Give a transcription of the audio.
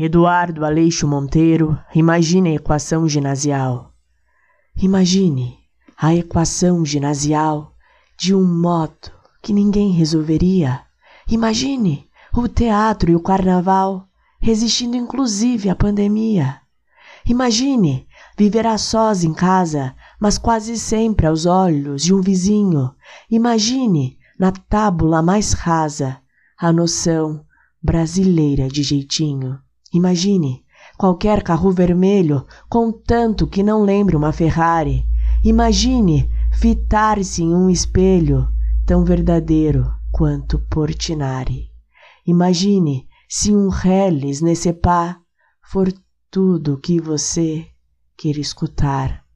Eduardo Aleixo Monteiro, imagine a equação ginasial. Imagine a equação ginasial de um modo que ninguém resolveria. Imagine o teatro e o carnaval resistindo inclusive à pandemia. Imagine viver a sós em casa, mas quase sempre aos olhos de um vizinho. Imagine na tábula mais rasa a noção brasileira de jeitinho. Imagine qualquer carro vermelho, contanto que não lembre uma Ferrari. Imagine fitar-se em um espelho tão verdadeiro quanto Portinari. Imagine se um reles nesse pá for tudo o que você quer escutar.